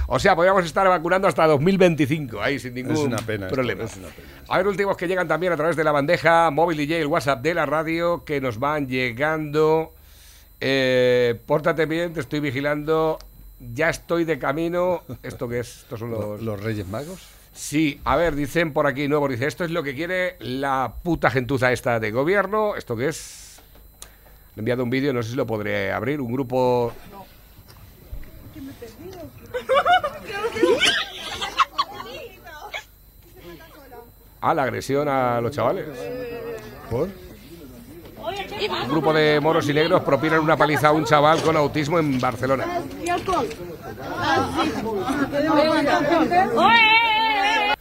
o sea, podríamos estar vacunando hasta 2025, ahí sin ningún Es una pena esto, problema. es una pena. A ver, últimos que llegan también a través de la bandeja móvil DJ, el WhatsApp de la radio, que nos van llegando. Eh, pórtate bien, te estoy vigilando. Ya estoy de camino. ¿Esto qué es? ¿Estos son los, ¿Los Reyes Magos? Sí, a ver, dicen por aquí nuevo, dice, esto es lo que quiere la puta gentuza esta de gobierno. ¿Esto qué es? Le he enviado un vídeo, no sé si lo podré abrir. Un grupo... Ah, la agresión a los chavales. ¿Por? Un grupo de moros y negros propinan una paliza a un chaval con autismo en Barcelona.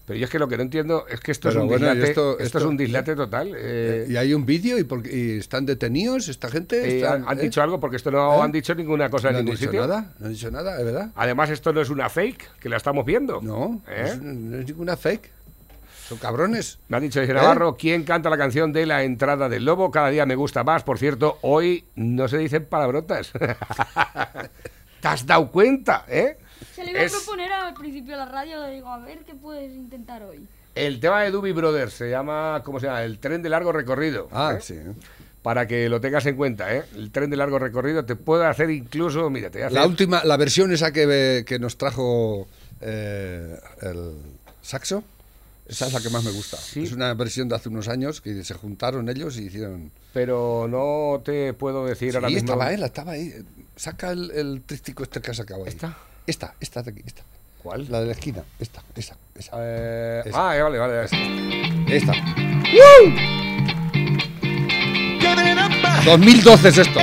Pero yo es que lo que no entiendo es que esto Pero es un bueno, dislate, esto- esto, esto- es un dislate total. eh, ¿Y hay un vídeo? ¿Y, por y están detenidos esta gente? eh, ¿Están- han, han eh? dicho algo porque esto no ¿Eh? han dicho ninguna cosa ¿No en ningún dicho sitio. nada? ¿No han dicho nada? ¿Es verdad? Además, esto no es una fake, que la estamos viendo. No, ¿Eh? es- no es ninguna fake. Son cabrones. Me ha dicho dice ¿Eh? Navarro, ¿quién canta la canción de la entrada del lobo? Cada día me gusta más. Por cierto, hoy no se dicen palabrotas. ¿Te has dado cuenta? ¿Eh? Se le iba Es- a proponer al principio de la radio, le digo, a ver qué puedes intentar hoy. El tema de Doobie Brothers se llama, ¿cómo se llama? El tren de largo recorrido. Ah, ¿eh? sí. para que lo tengas en cuenta, ¿eh? El tren de largo recorrido te puede hacer incluso, mira, te hace La última, la versión esa que, que nos trajo eh, el saxo, esa es la que más me gusta. Es una versión de hace unos años que se juntaron ellos y hicieron. Pero no te puedo decir ahora mismo. estaba él, estaba ahí. Saca el, el trístico este que ha sacado ahí. ¿Esta? Esta, esta de aquí, esta. ¿Cuál? La de la esquina, esta, esa, esa. Eh, Esa. ah, eh, vale, vale. esa. Esta. 2012 es esto.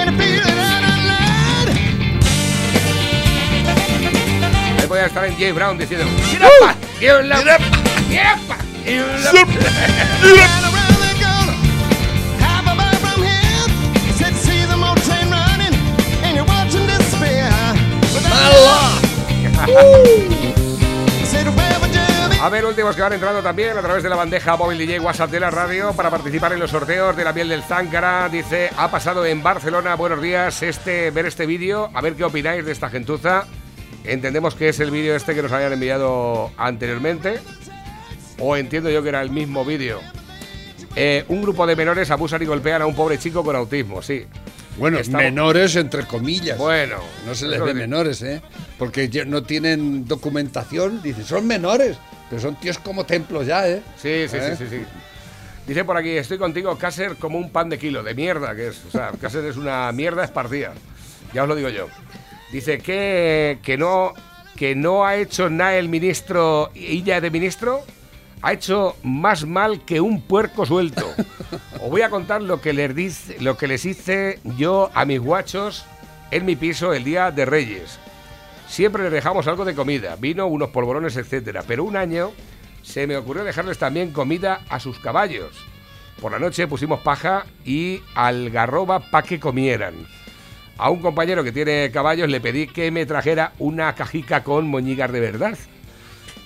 Ahí voy a estar en Jay Brown diciendo "Get up, pa, get up, get up, pa, get up". A ver, últimos que van entrando también a través de la bandeja móvil DJ WhatsApp de la radio para participar en los sorteos de la piel del Záncara. Dice, ha pasado en Barcelona, buenos días, este, ver este vídeo, a ver qué opináis de esta gentuza. Entendemos que es el vídeo este que nos habían enviado anteriormente. O entiendo yo que era el mismo vídeo. Eh, un grupo de menores abusan y golpean a un pobre chico con autismo, sí. Bueno, Estamos- menores entre comillas. Bueno, No se les ve que- menores, ¿eh? Porque no tienen documentación. Dicen, son menores, pero son tíos como templos ya, ¿eh? Sí, sí, ¿Eh? sí, sí, sí. Dice por aquí, estoy contigo, Cácer como un pan de kilo, de mierda que es. O sea, Cácer es una mierda esparcida. Ya os lo digo yo. Dice que, que no que no ha hecho nada el ministro Illa de ministro. Ha hecho más mal que un puerco suelto. Os voy a contar lo que les dice, lo que les hice yo a mis guachos en mi piso el día de Reyes. Siempre les dejamos algo de comida, vino, unos polvorones, etcétera. Pero un año se me ocurrió dejarles también comida a sus caballos. Por la noche pusimos paja y algarroba para que comieran. A un compañero que tiene caballos le pedí que me trajera una cajica con moñigas de verdad.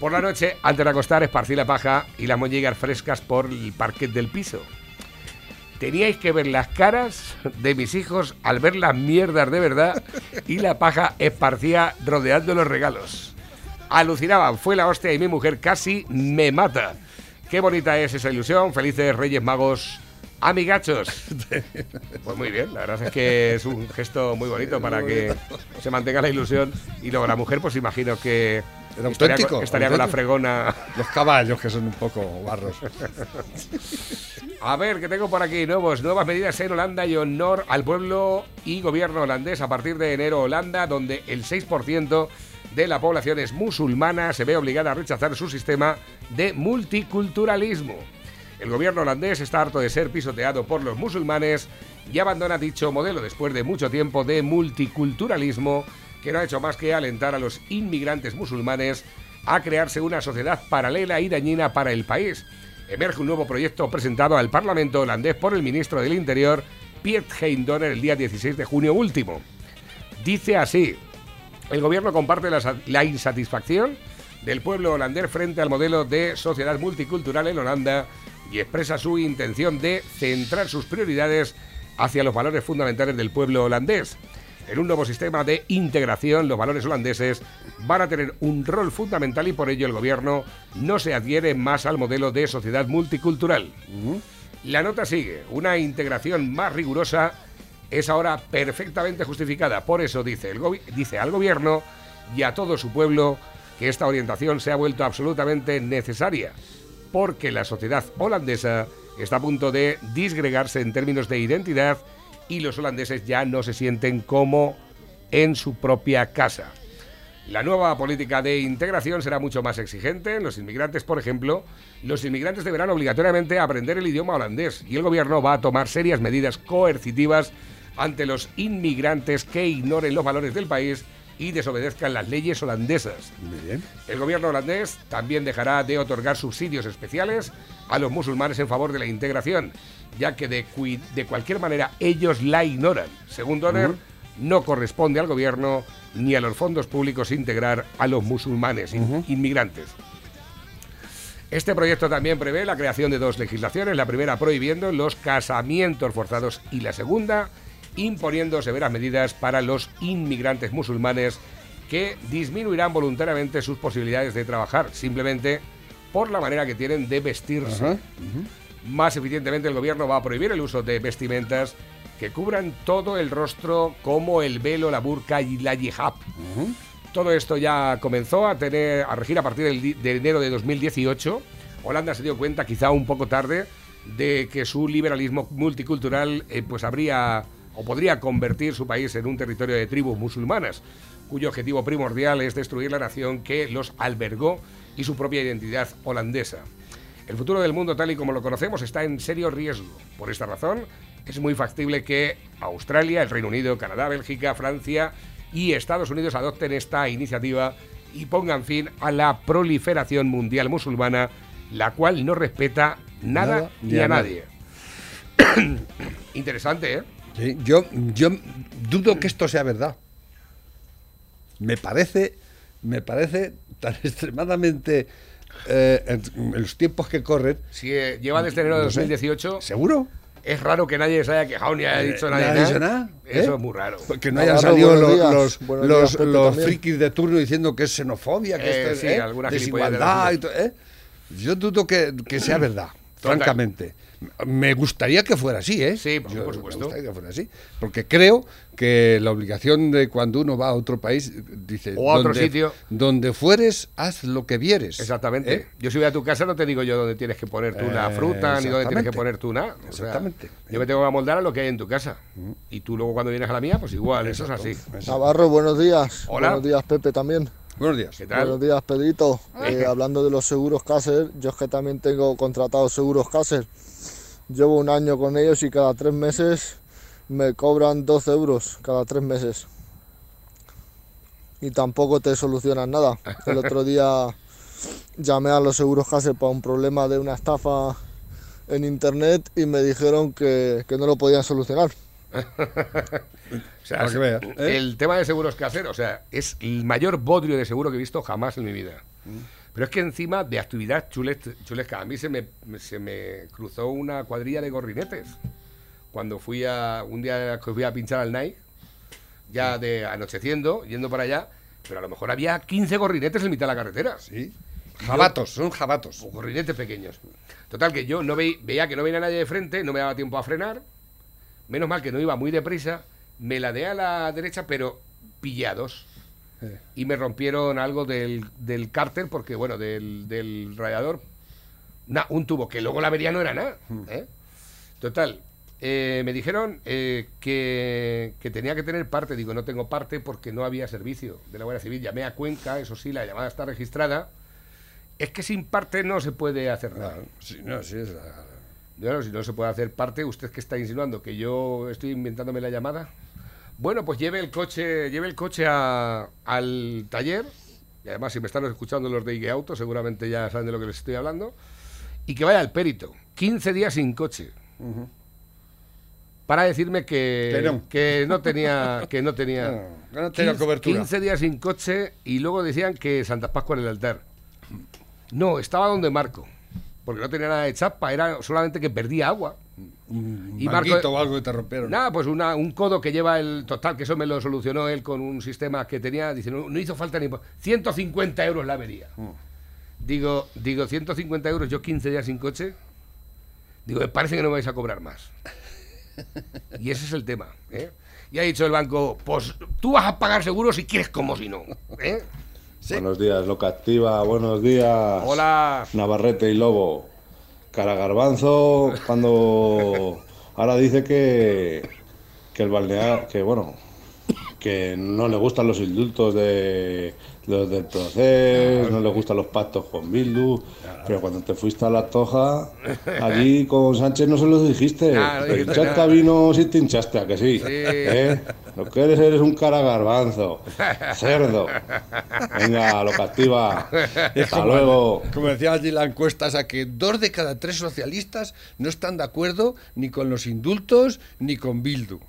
Por la noche, antes de acostar, esparcí la paja y las moñigas frescas por el parquet del piso. Teníais que ver las caras de mis hijos al ver las mierdas de verdad y la paja esparcía rodeando los regalos. Alucinaban, fue la hostia y mi mujer casi me mata. Qué bonita es esa ilusión. Felices Reyes Magos, amigachos. Pues muy bien, la verdad es que es un gesto muy bonito para que se mantenga la ilusión. Y luego la mujer, pues imagino que Era estaría, auténtico, con, estaría con la fregona. Los caballos, que son un poco barros. A ver, que tengo por aquí nuevos, nuevas medidas en Holanda y honor al pueblo y gobierno holandés a partir de enero Holanda, donde el 6% de la población es musulmana, se ve obligada a rechazar su sistema de multiculturalismo. El gobierno holandés está harto de ser pisoteado por los musulmanes y abandona dicho modelo después de mucho tiempo de multiculturalismo que no ha hecho más que alentar a los inmigrantes musulmanes a crearse una sociedad paralela y dañina para el país. Emerge un nuevo proyecto presentado al Parlamento holandés por el ministro del Interior, Piet Hein Donner, el día 16 de junio último. Dice así, el gobierno comparte la insatisfacción del pueblo holandés frente al modelo de sociedad multicultural en Holanda y expresa su intención de centrar sus prioridades hacia los valores fundamentales del pueblo holandés. En un nuevo sistema de integración, los valores holandeses van a tener un rol fundamental y por ello el gobierno no se adhiere más al modelo de sociedad multicultural. La nota sigue, una integración más rigurosa es ahora perfectamente justificada. Por eso dice, el dice al gobierno y a todo su pueblo que esta orientación se ha vuelto absolutamente necesaria, porque la sociedad holandesa está a punto de disgregarse en términos de identidad y los holandeses ya no se sienten como en su propia casa. La nueva política de integración será mucho más exigente. En los inmigrantes, por ejemplo, los inmigrantes deberán obligatoriamente aprender el idioma holandés y el gobierno va a tomar serias medidas coercitivas ante los inmigrantes que ignoren los valores del país y desobedezcan las leyes holandesas. El gobierno holandés también dejará de otorgar subsidios especiales a los musulmanes en favor de la integración, ya que de, de cualquier manera ellos la ignoran. Según Donner, no corresponde al gobierno ni a los fondos públicos integrar a los musulmanes in- inmigrantes. Este proyecto también prevé la creación de dos legislaciones, la primera prohibiendo los casamientos forzados y la segunda imponiendo severas medidas para los inmigrantes musulmanes que disminuirán voluntariamente sus posibilidades de trabajar, simplemente por la manera que tienen de vestirse. Más eficientemente el gobierno va a prohibir el uso de vestimentas que cubran todo el rostro como el velo, la burka y la hijab. Todo esto ya comenzó a tener a regir a partir del de enero de 2018. Holanda se dio cuenta, quizá un poco tarde, de que su liberalismo multicultural eh, pues habría o podría convertir su país en un territorio de tribus musulmanas, cuyo objetivo primordial es destruir la nación que los albergó y su propia identidad holandesa. El futuro del mundo tal y como lo conocemos está en serio riesgo. Por esta razón, es muy factible que Australia, el Reino Unido, Canadá, Bélgica, Francia y Estados Unidos adopten esta iniciativa y pongan fin a la proliferación mundial musulmana, la cual no respeta nada, Nada ni a nadie. Interesante, ¿eh? Sí, yo, yo dudo que esto sea verdad. Me parece, me parece tan extremadamente eh, en, en los tiempos que corren. Si eh, lleva desde enero de No sé. 2018, ¿Seguro? es raro que nadie se haya quejado ni haya Eh, dicho ¿nadie nadie ha dicho nada. Eso ¿Eh? es muy raro. Que no Navarro, hayan salido los, días. los, Pepe, frikis de turno diciendo que es xenofobia, que Eh, esto es sí, ¿eh? de desigualdad. y to- ¿eh? Yo dudo que, que sea verdad. Francamente. Me gustaría que fuera así, ¿eh? Sí, por- Yo- por supuesto. Me gustaría que fuera así. Porque creo que la obligación de cuando uno va a otro país, dice... O a otro donde- sitio. Donde fueres, haz lo que vieres. Exactamente. ¿eh? Yo si voy a tu casa no te digo yo dónde tienes que poner tú la Eh, fruta, ni dónde tienes que poner tú nada. O sea, Exactamente. yo me tengo que amoldar a lo que hay en tu casa. Y tú luego cuando vienes a la mía, pues igual, eso es así. Navarro, buenos días. Hola. Buenos días, Pepe, también. Buenos días. ¿Qué tal? Buenos días, Pedrito. Eh, hablando de los seguros Caser, yo es que también tengo contratados seguros Caser. Llevo un año con ellos y cada tres meses me cobran 12 euros cada tres meses. Y tampoco te solucionan nada. El otro día llamé a los seguros Caser para un problema de una estafa en internet y me dijeron que, que no lo podían solucionar. O sea, ¿eh? el tema de seguros que hacer, o sea, es el mayor bodrio de seguro que he visto jamás en mi vida. Mm. Pero es que encima de actividad chules- chulesca, a mí se me, se me cruzó una cuadrilla de gorrinetes. Cuando fui a, un día que fui a pinchar al Nike, ya de anocheciendo, yendo para allá, pero a lo mejor había 15 gorrinetes en mitad de la carretera. Sí. Jabatos, son jabatos. Gorrinetes pequeños. Total, que yo no veí- veía que no venía nadie de frente, no me daba tiempo a frenar. Menos mal que no iba muy deprisa. Me ladeé a la derecha, pero pillados. Eh. Y me rompieron algo del, del cárter, porque, bueno, del, del radiador. Na- un tubo, que luego la avería no era nada. ¿eh? Total, eh, me dijeron eh, que, que tenía que tener parte. Digo, no tengo parte porque no había servicio de la Guardia Civil. Llamé a Cuenca, eso sí, la llamada está registrada. Es que sin parte no se puede hacer nada. Claro, sí, no, sí, es la- Bueno, si no se puede hacer parte, ¿usted que está insinuando? ¿Que yo estoy inventándome la llamada? Bueno, pues lleve el coche, lleve el coche a- al taller. Y además, si me están escuchando los de IG Auto, seguramente ya saben de lo que les estoy hablando. Y que vaya al perito. 15 días sin coche. Para decirme que, Que no. que no tenía. Que no tenía, No, que no tenía cobertura. 15 días sin coche y luego decían que Santa Pascua en el altar. No, estaba donde Marco. Porque no tenía nada de chapa, era solamente que perdía agua. Un Y Marco- o algo que te rompieron. Nada, pues una- un codo que lleva el total, que eso me lo solucionó él con un sistema que tenía. Dice, no, no hizo falta ni. po- 150 euros la avería. Digo, digo, 150 euros, yo 15 días sin coche. Digo, me parece que no me vais a cobrar más. Y ese es el tema. ¿eh? Y ha dicho el banco, pues tú vas a pagar seguro si quieres como si no. ¿eh? Buenos días, Loca Activa, buenos días. Hola. Navarrete y Lobo. Cara Garbanzo, cuando ahora dice que, que el balnear, que bueno, que no le gustan los indultos de los del proceso, no le gustan los pactos con Bildu, pero cuando te fuiste a la Toja, allí con Sánchez no se lo dijiste. No Te hinchaste vino si te hinchaste, a que sí. Sí. ¿Eh? Lo que eres eres un cara garbanzo, cerdo. Venga, Loca Activa. Hasta como, luego. como decía allí la encuesta, esa que dos de cada tres socialistas no están de acuerdo ni con los indultos ni con Bildu.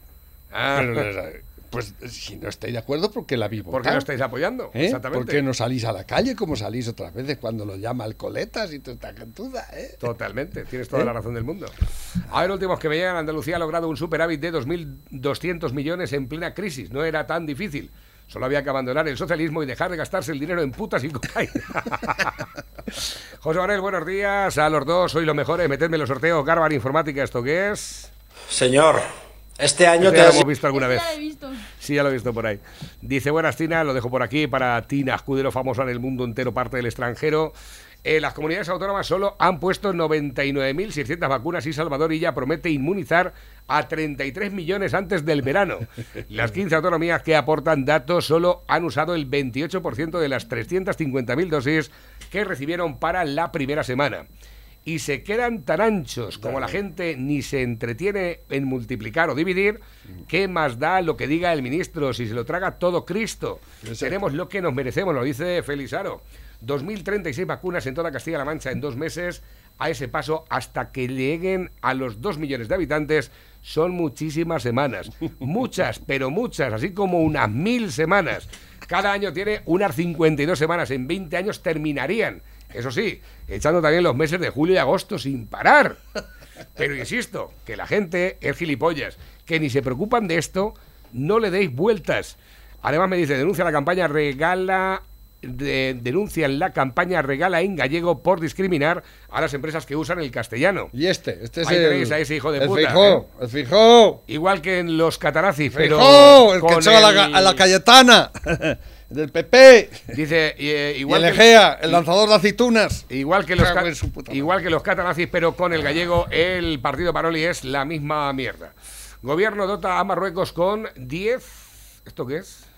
Ah. Pero, pues si no estáis de acuerdo, ¿por qué la vivo? ¿Por qué no estáis apoyando? ¿Eh? Exactamente. ¿Por qué no salís a la calle como salís otras veces cuando lo llama alcoletas y toda esta gentuza? ¿eh? Totalmente, tienes toda ¿Eh? la razón del mundo. A ver, últimos que me llegan, Andalucía ha logrado un superávit de 2.200 millones en plena crisis. No era tan difícil. Solo había que abandonar el socialismo y dejar de gastarse el dinero en putas y cocaína. José Manuel, buenos días. A los dos, sois los mejores. Metedme en los sorteos. Garbar Informática, ¿esto qué es? Señor, este año Esto te ya lo has... hemos visto alguna vez. He visto. Sí, ya lo he visto por ahí. Dice, buenas Tina, lo dejo por aquí para Tina Escudero, famosa en el mundo entero, parte del extranjero. Eh, las comunidades autónomas solo han puesto 99.600 vacunas y Salvador y ya promete inmunizar a 33 millones antes del verano. Las 15 autonomías que aportan datos solo han usado el 28% de las 350.000 dosis que recibieron para la primera semana. Y se quedan tan anchos como la gente ni se entretiene en multiplicar o dividir, ¿qué más da lo que diga el ministro si se lo traga todo Cristo? Tenemos lo que nos merecemos, lo dice Felizaro. 2.036 vacunas en toda Castilla-La Mancha en dos meses. A ese paso, hasta que lleguen a los 2 millones de habitantes, son muchísimas semanas. Muchas, pero muchas, así como unas mil semanas. Cada año tiene unas 52 semanas. En 20 años terminarían. Eso sí, echando también los meses de julio y agosto sin parar. Pero insisto, que la gente es gilipollas, que ni se preocupan de esto, no le deis vueltas. Además me dice, denuncia la campaña regala de, denuncian la campaña regala en gallego por discriminar a las empresas que usan el castellano. Y este, este es Ahí el, tenéis a ese hijo de el puta. Fijó, ¿eh? el Fijó. Igual que en los catarazzi, pero Fijó, el que echó la, a la Cayetana, del PP. Dice, eh, Y igual el que Egea, el lanzador de aceitunas. Igual que los, igual que los catalazis, pero con el gallego, el partido Paroli es la misma mierda. Gobierno dota a Marruecos con 10. ¿Esto qué es?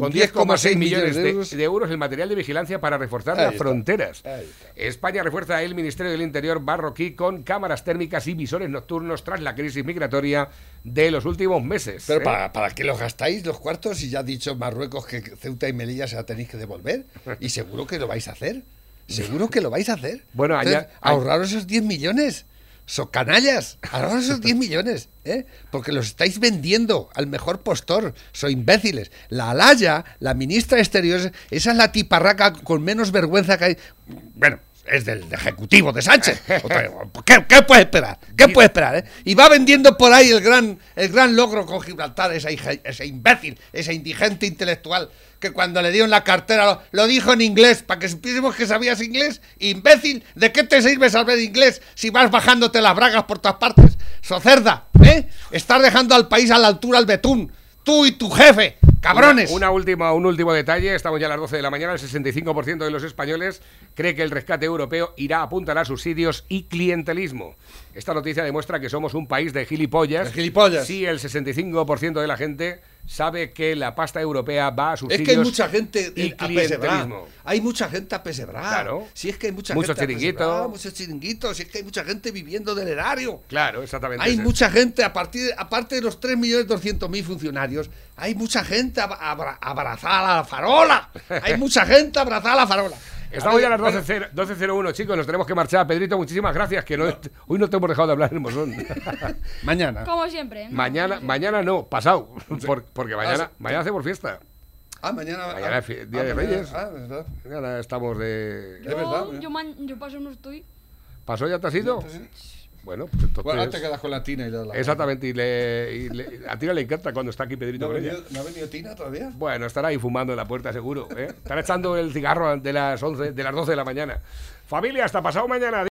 Con Con 10,6 10,6 millones de, euros. de euros el material de vigilancia para reforzar Ahí las está. fronteras. España refuerza el Ministerio del Interior marroquí con cámaras térmicas y visores nocturnos tras la crisis migratoria de los últimos meses. Pero ¿eh? ¿para, ¿para qué los gastáis los cuartos? Y ya ha dicho Marruecos que Ceuta y Melilla se la tenéis que devolver. Y seguro que lo vais a hacer. Seguro que lo vais a hacer. Bueno, allá- Entonces, ahorraros esos 10 millones. So canallas, ahorraros esos 10 millones, ¿eh? Porque los estáis vendiendo al mejor postor. Soy imbéciles. La Alaya, la ministra de Exteriores, esa es la tiparraca con menos vergüenza que hay. Bueno, es del ejecutivo de Sánchez. ¿Qué, qué puede esperar? ¿Qué puede esperar? eh? Y va vendiendo por ahí el gran, el gran logro con Gibraltar, hija- ese imbécil, ese indigente intelectual, que cuando le dieron la cartera lo, lo dijo en inglés, para que supiésemos que sabías inglés. Imbécil, ¿de qué te sirve saber inglés si vas bajándote las bragas por todas partes? Socerda, ¿eh? Estás dejando al país a la altura al betún. Tú y tu jefe, cabrones. Una, una última, un último detalle, estamos ya a las 12 de la mañana, el 65% de los españoles cree que el rescate europeo irá a apuntar a subsidios y clientelismo. Esta noticia demuestra que somos un país de gilipollas. De gilipollas. Sí, el 65% de la gente sabe que la pasta europea va a Es subsidios que hay mucha gente y clientelismo. Hay mucha gente apesebrar. Claro. Si es que hay mucha Mucho gente chiringuito. apesebrar, Muchos chiringuitos. Si es que hay mucha gente viviendo del erario. Claro, exactamente. Hay mucha gente, a partir, aparte de los 3.200.000 funcionarios, hay mucha gente ab- abra- abrazada a la farola. Hay mucha gente abrazada a la farola. Estamos ya a las Bueno, 12.0 12.01, chicos, nos tenemos que marchar. Pedrito, muchísimas gracias, que no, hoy no te hemos dejado de hablar en Mosón. Mañana. Como siempre. ¿eh? mañana, mañana no, pasado, por- porque mañana, Ah, mañana hacemos fiesta. Ah, mañana. Mañana es Día ah, de mañana- Reyes. Ah, verdad. Mañana estamos de... Yo, yo, man- yo paso no estoy. ¿Pasó ya te has ido? Bueno, pues entonces... Bueno, te quedas con la tina y das la Exactamente, y, le, y le- a Tina le encanta cuando está aquí Pedrito ¿No venido, ¿No ha venido Tina todavía? Bueno, estará ahí fumando en la puerta seguro. ¿eh? Estará echando el cigarro de las, 11, de las 12 de la mañana. Familia, hasta pasado mañana.